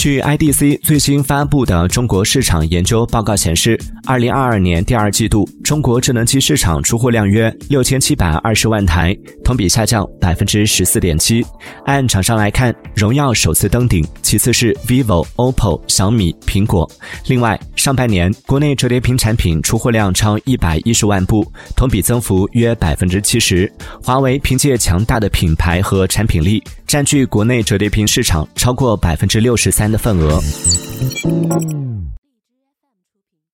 据 IDC 最新发布的中国市场研究报告显示，二零二二年第二季度中国智能机市场出货量约六千七百二十万台，同比下降百分之十四点七。按厂商来看，荣耀首次登顶，其次是 vivo、OPPO、小米、苹果。另外，上半年国内折叠屏产品出货量超一百一十万部，同比增幅约百分之七十。华为凭借强大的品牌和产品力，占据国内折叠屏市场超过百分之六十三。的份额。